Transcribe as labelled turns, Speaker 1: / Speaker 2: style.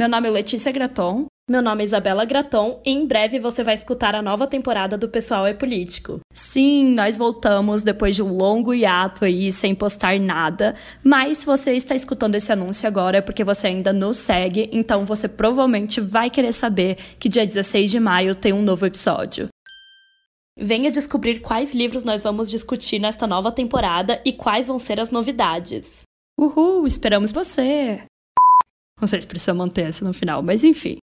Speaker 1: Meu nome é Letícia Graton.
Speaker 2: Meu nome é Isabela Graton e em breve você vai escutar a nova temporada do Pessoal é Político.
Speaker 1: Sim, nós voltamos depois de um longo hiato aí sem postar nada, mas se você está escutando esse anúncio agora é porque você ainda nos segue, então você provavelmente vai querer saber que dia 16 de maio tem um novo episódio.
Speaker 2: Venha descobrir quais livros nós vamos discutir nesta nova temporada e quais vão ser as novidades.
Speaker 1: Uhul, esperamos você! Não sei se precisa manter essa no final, mas enfim.